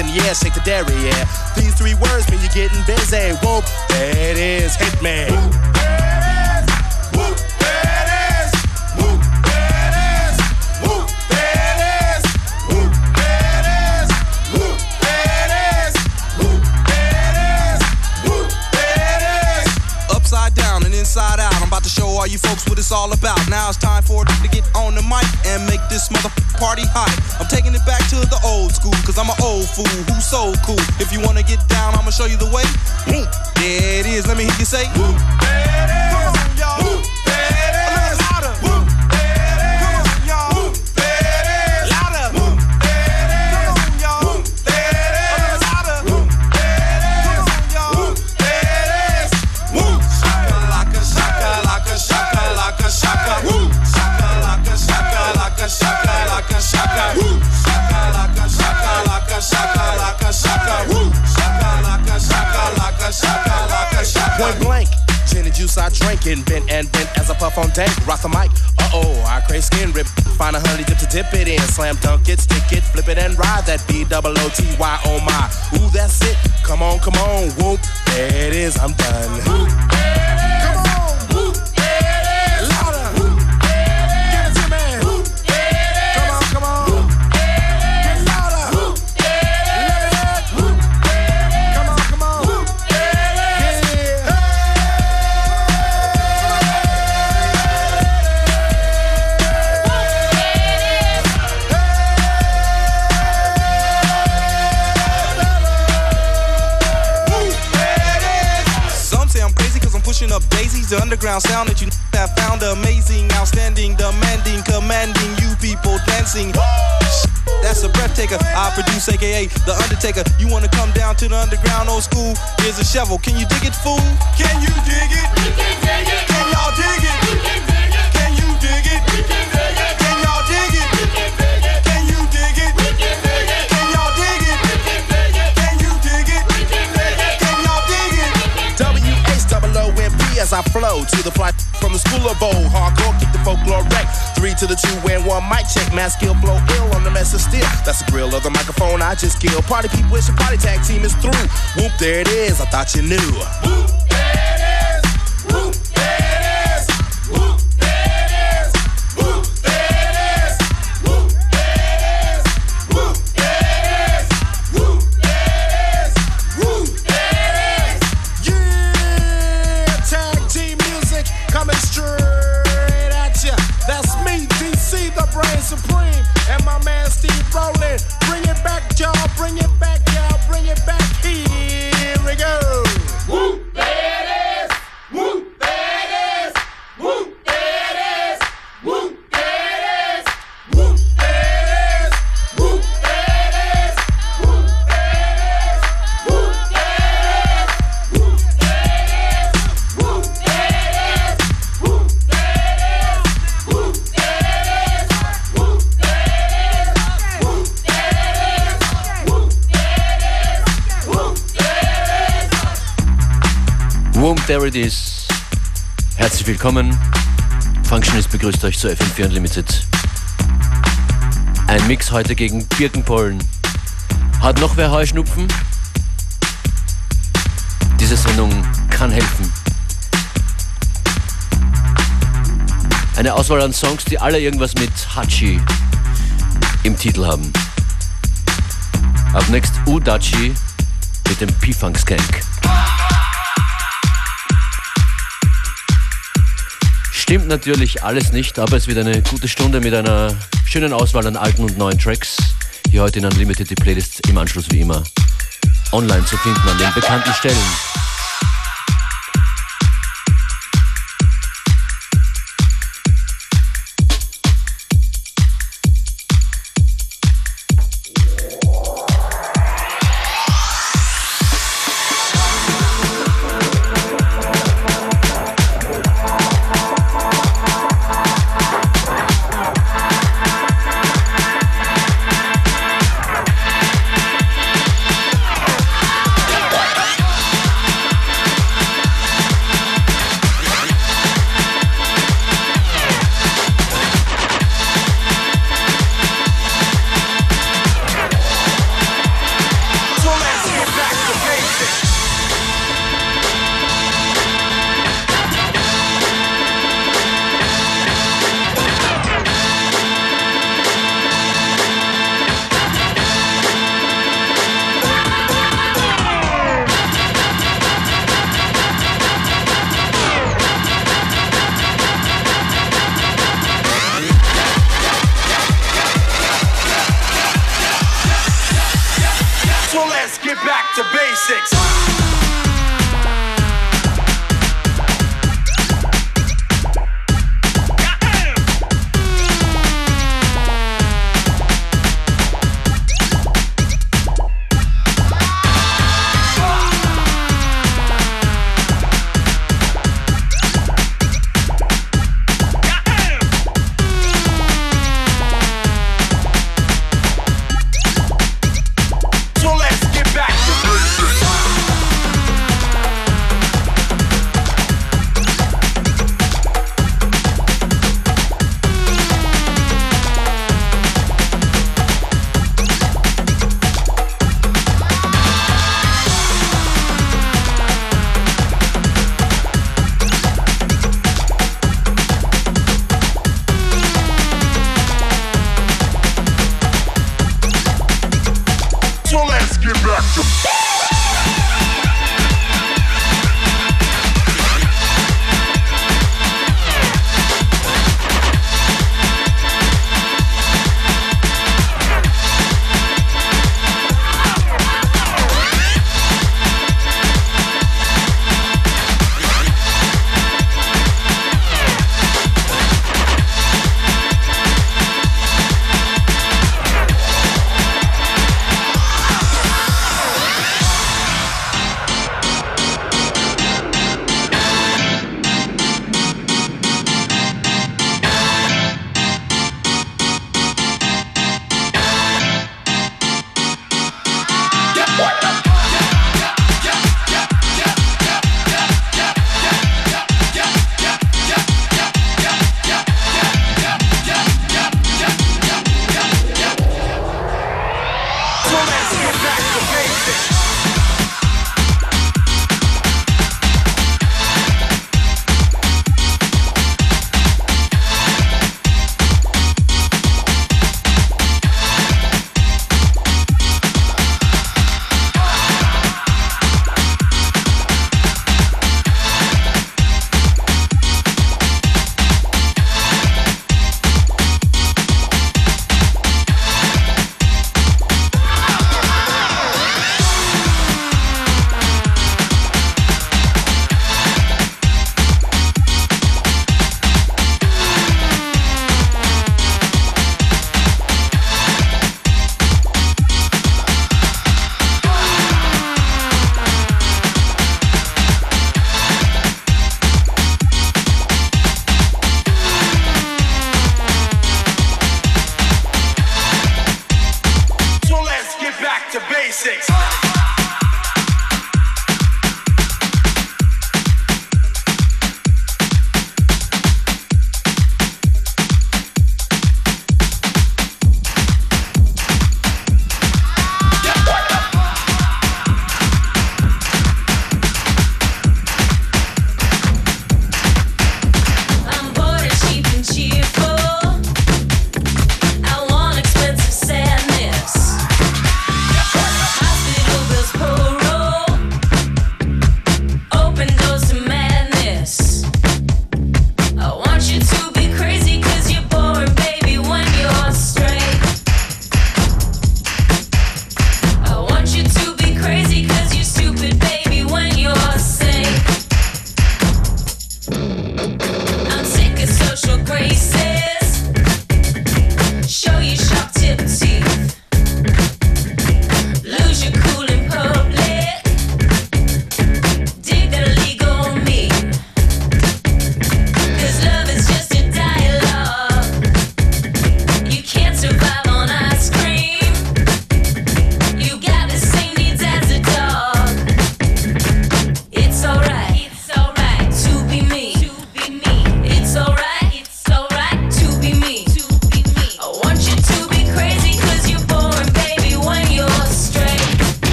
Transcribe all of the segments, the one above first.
in the air, shake the dairy, yeah. On dank. Rock the mic, uh oh, I crave skin rip. Find a honey dip to dip it in. Slam dunk it, stick it, flip it and ride that B double O T Y oh my. Ooh, that's it. Come on, come on, whoop. There it is, I'm done. the underground sound that you have found amazing, outstanding, demanding, commanding you people dancing. That's a breath taker. I produce, aka The Undertaker. You wanna come down to the underground old school? Here's a shovel. Can you dig it, fool? Can you dig it? We can dig it. Can y'all dig it? We can dig it. Can you dig it? We can dig it. As I flow to the fly from the school of old. Hardcore, keep the folklore wreck. Three to the two and one mic check. Mass skill flow ill on the mess of steel. That's the grill of the microphone I just killed. Party people, it's your party tag team is through. Whoop, there it is. I thought you knew. Whoop. bring it Is. Herzlich willkommen. Functionist begrüßt euch zu FM4 Unlimited. Ein Mix heute gegen Birkenpollen. Hat noch wer Heuschnupfen? Diese Sendung kann helfen. Eine Auswahl an Songs, die alle irgendwas mit Hachi im Titel haben. Ab next Udachi mit dem P-Funk Skank. Stimmt natürlich alles nicht, aber es wird eine gute Stunde mit einer schönen Auswahl an alten und neuen Tracks. Hier heute in Unlimited die Playlist im Anschluss wie immer online zu finden an den bekannten Stellen.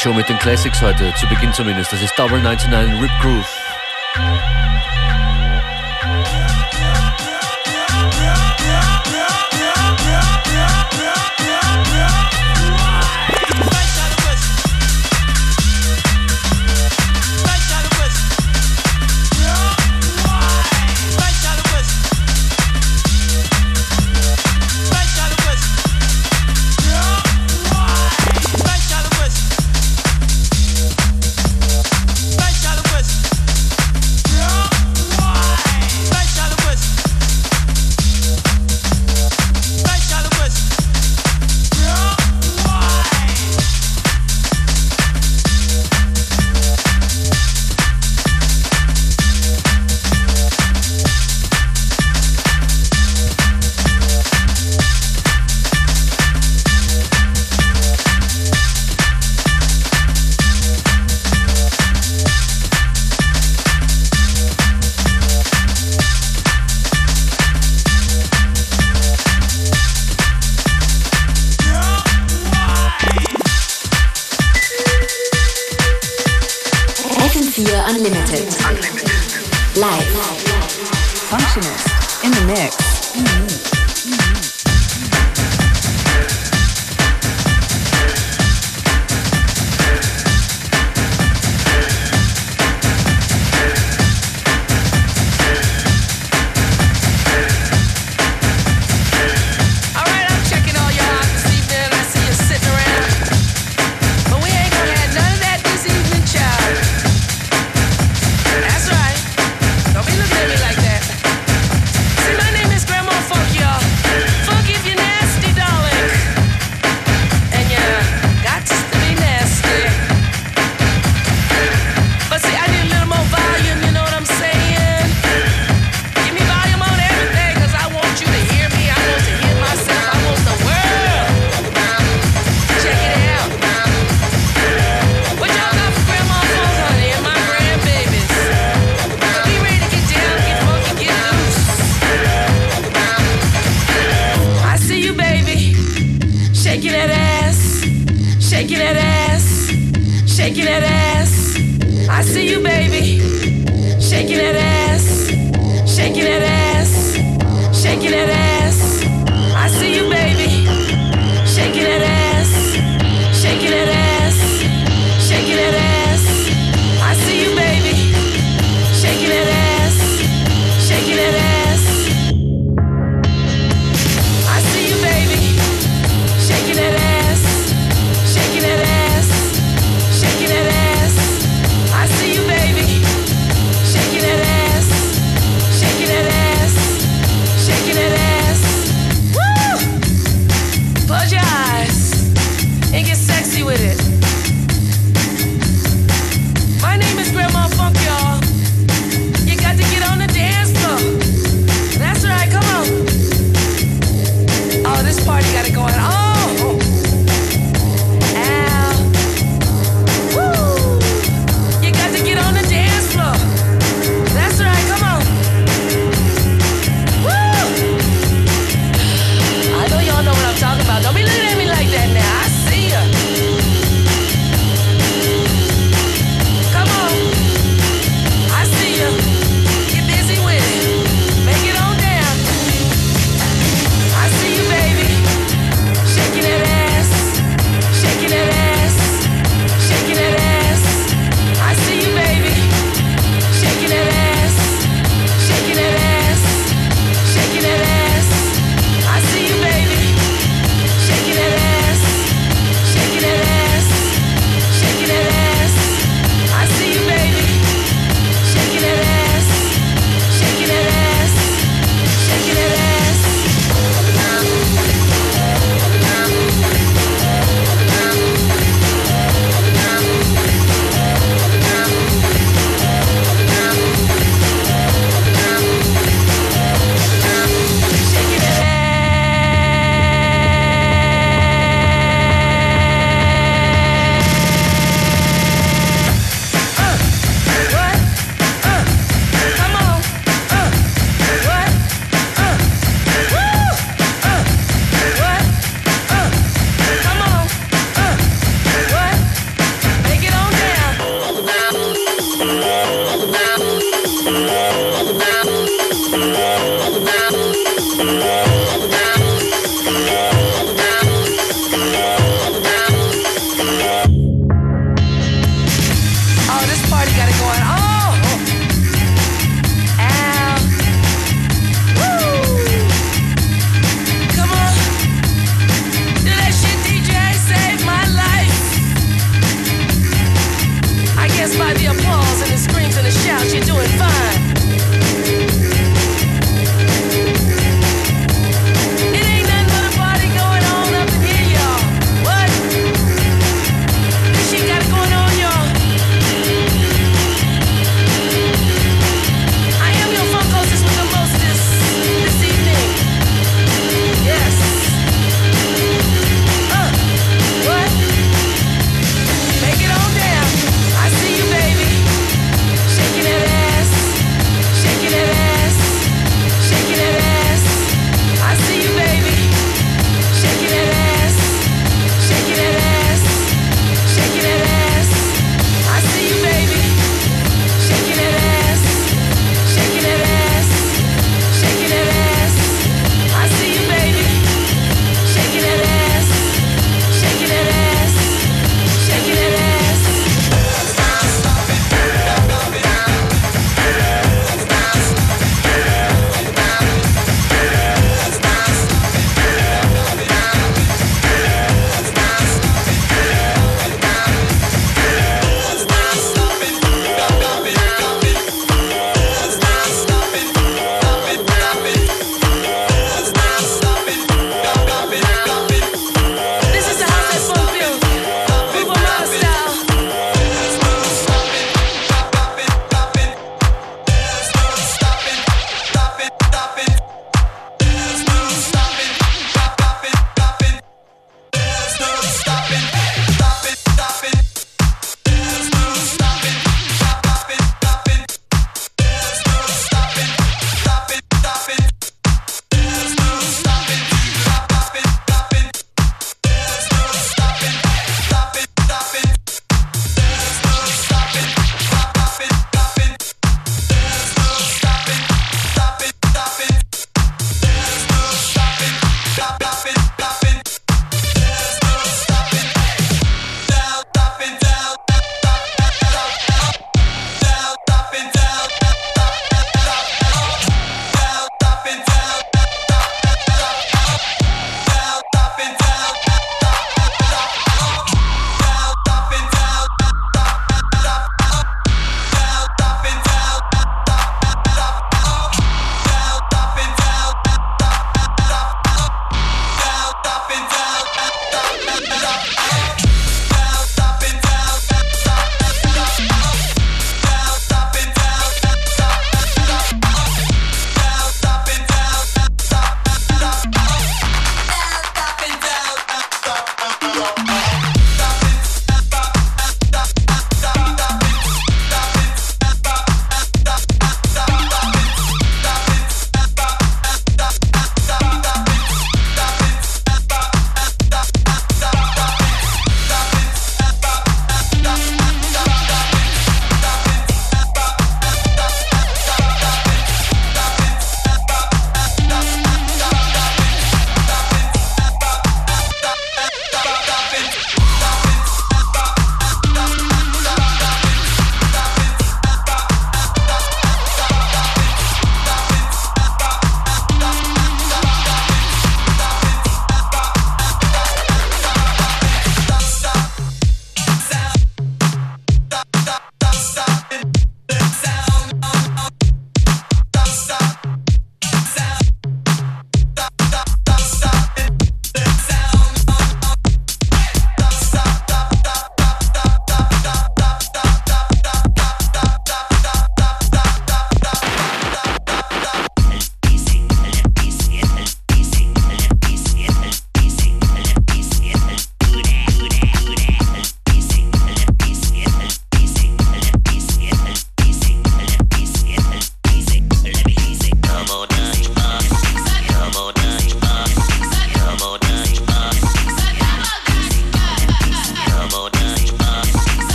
Show mit den Classics heute, zu Beginn zumindest. Das ist Double 99 Rip Groove.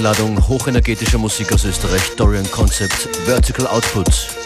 Ladung hochenergetischer Musik aus Österreich, Dorian Concept, Vertical Output.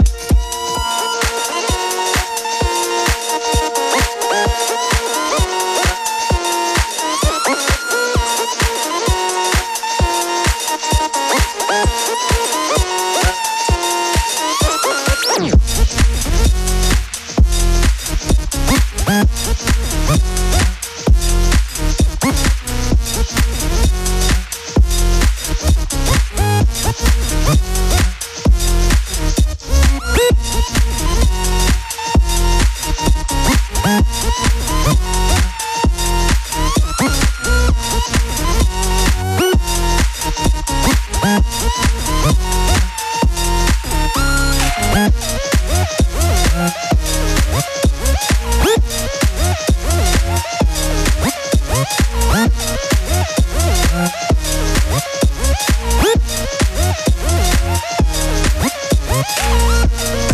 Música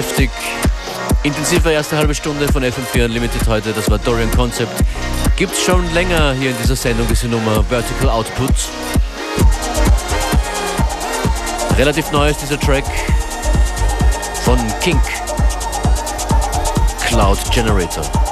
heftig. Intensive erste halbe Stunde von FM4 Unlimited heute. Das war Dorian Concept. Gibt's schon länger hier in dieser Sendung diese Nummer Vertical Output. Relativ neu ist dieser Track von Kink. Cloud Generator.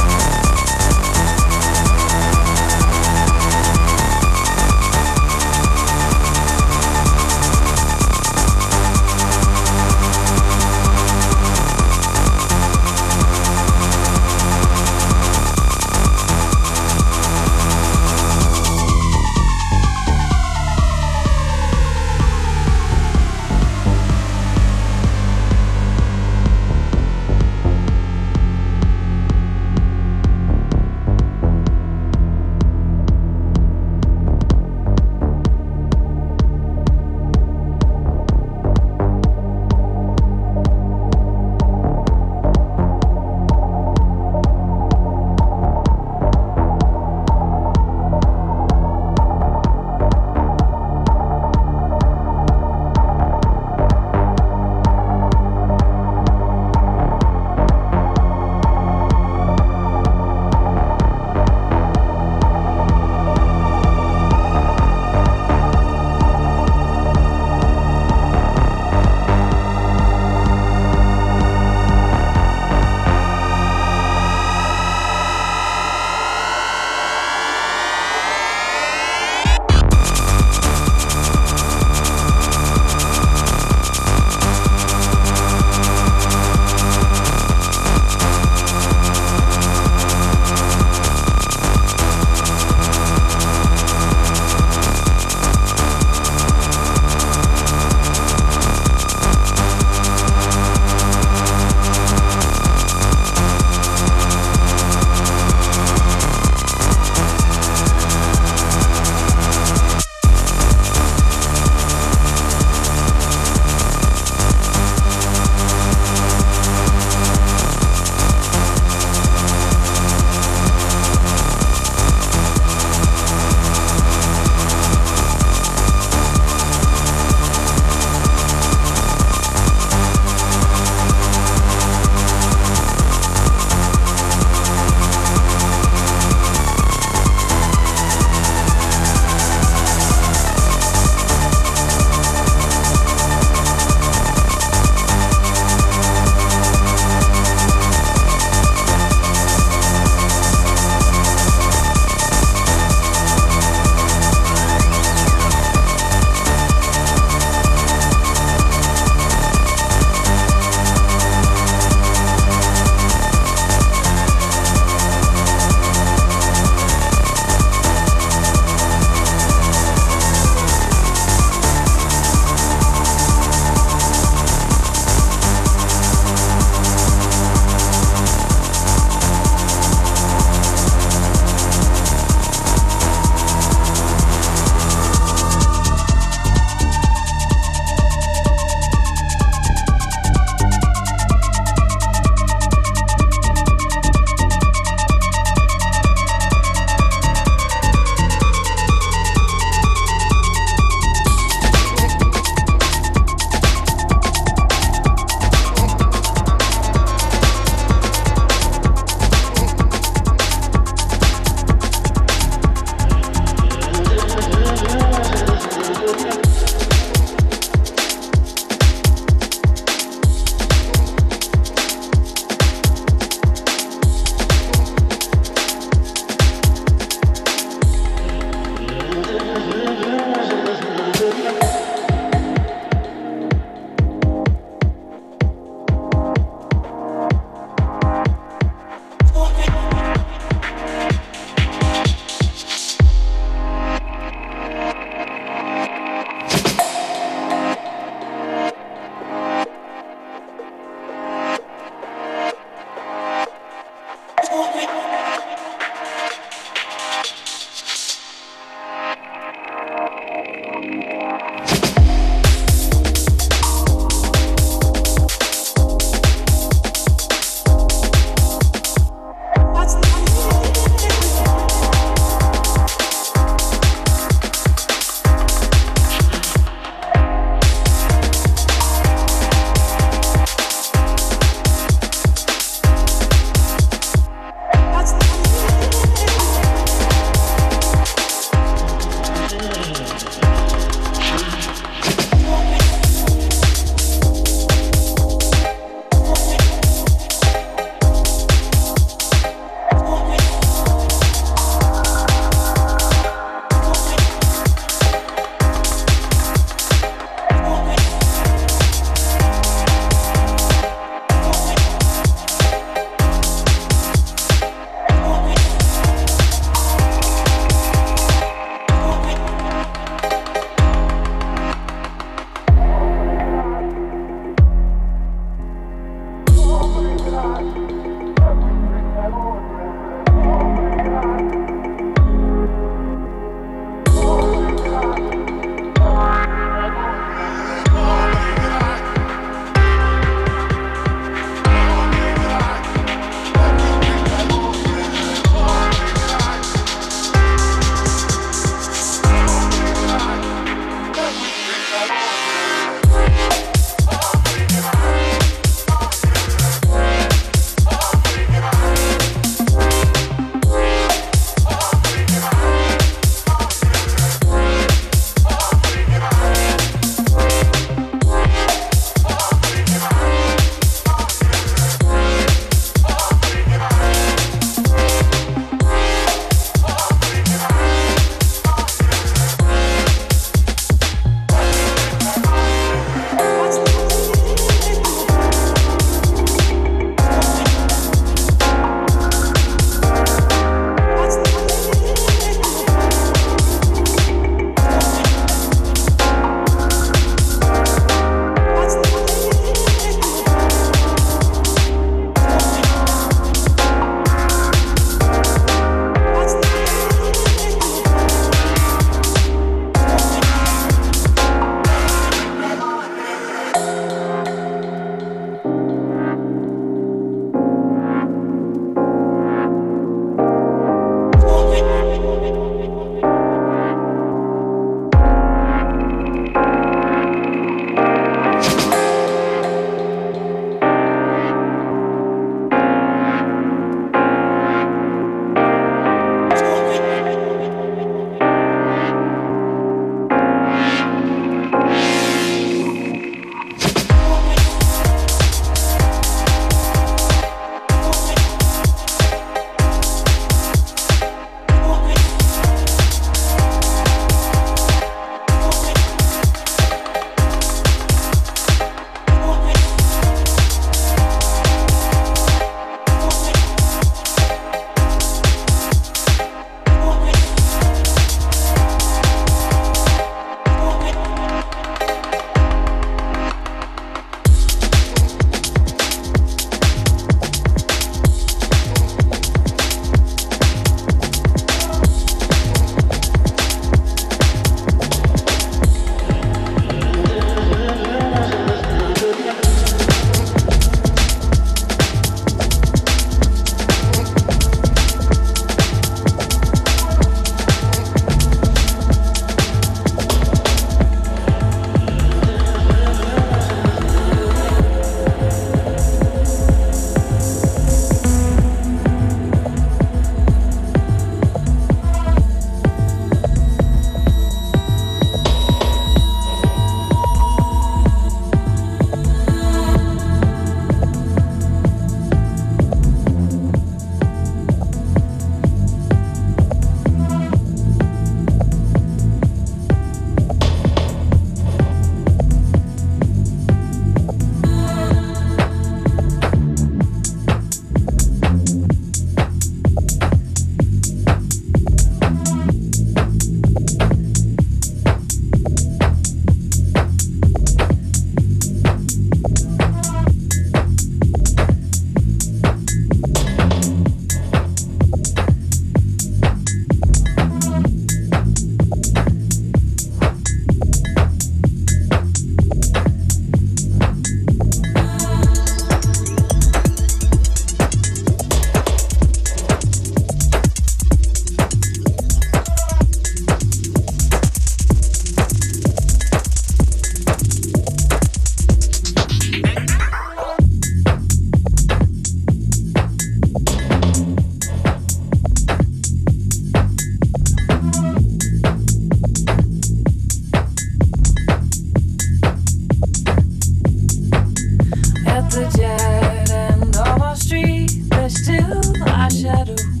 shadow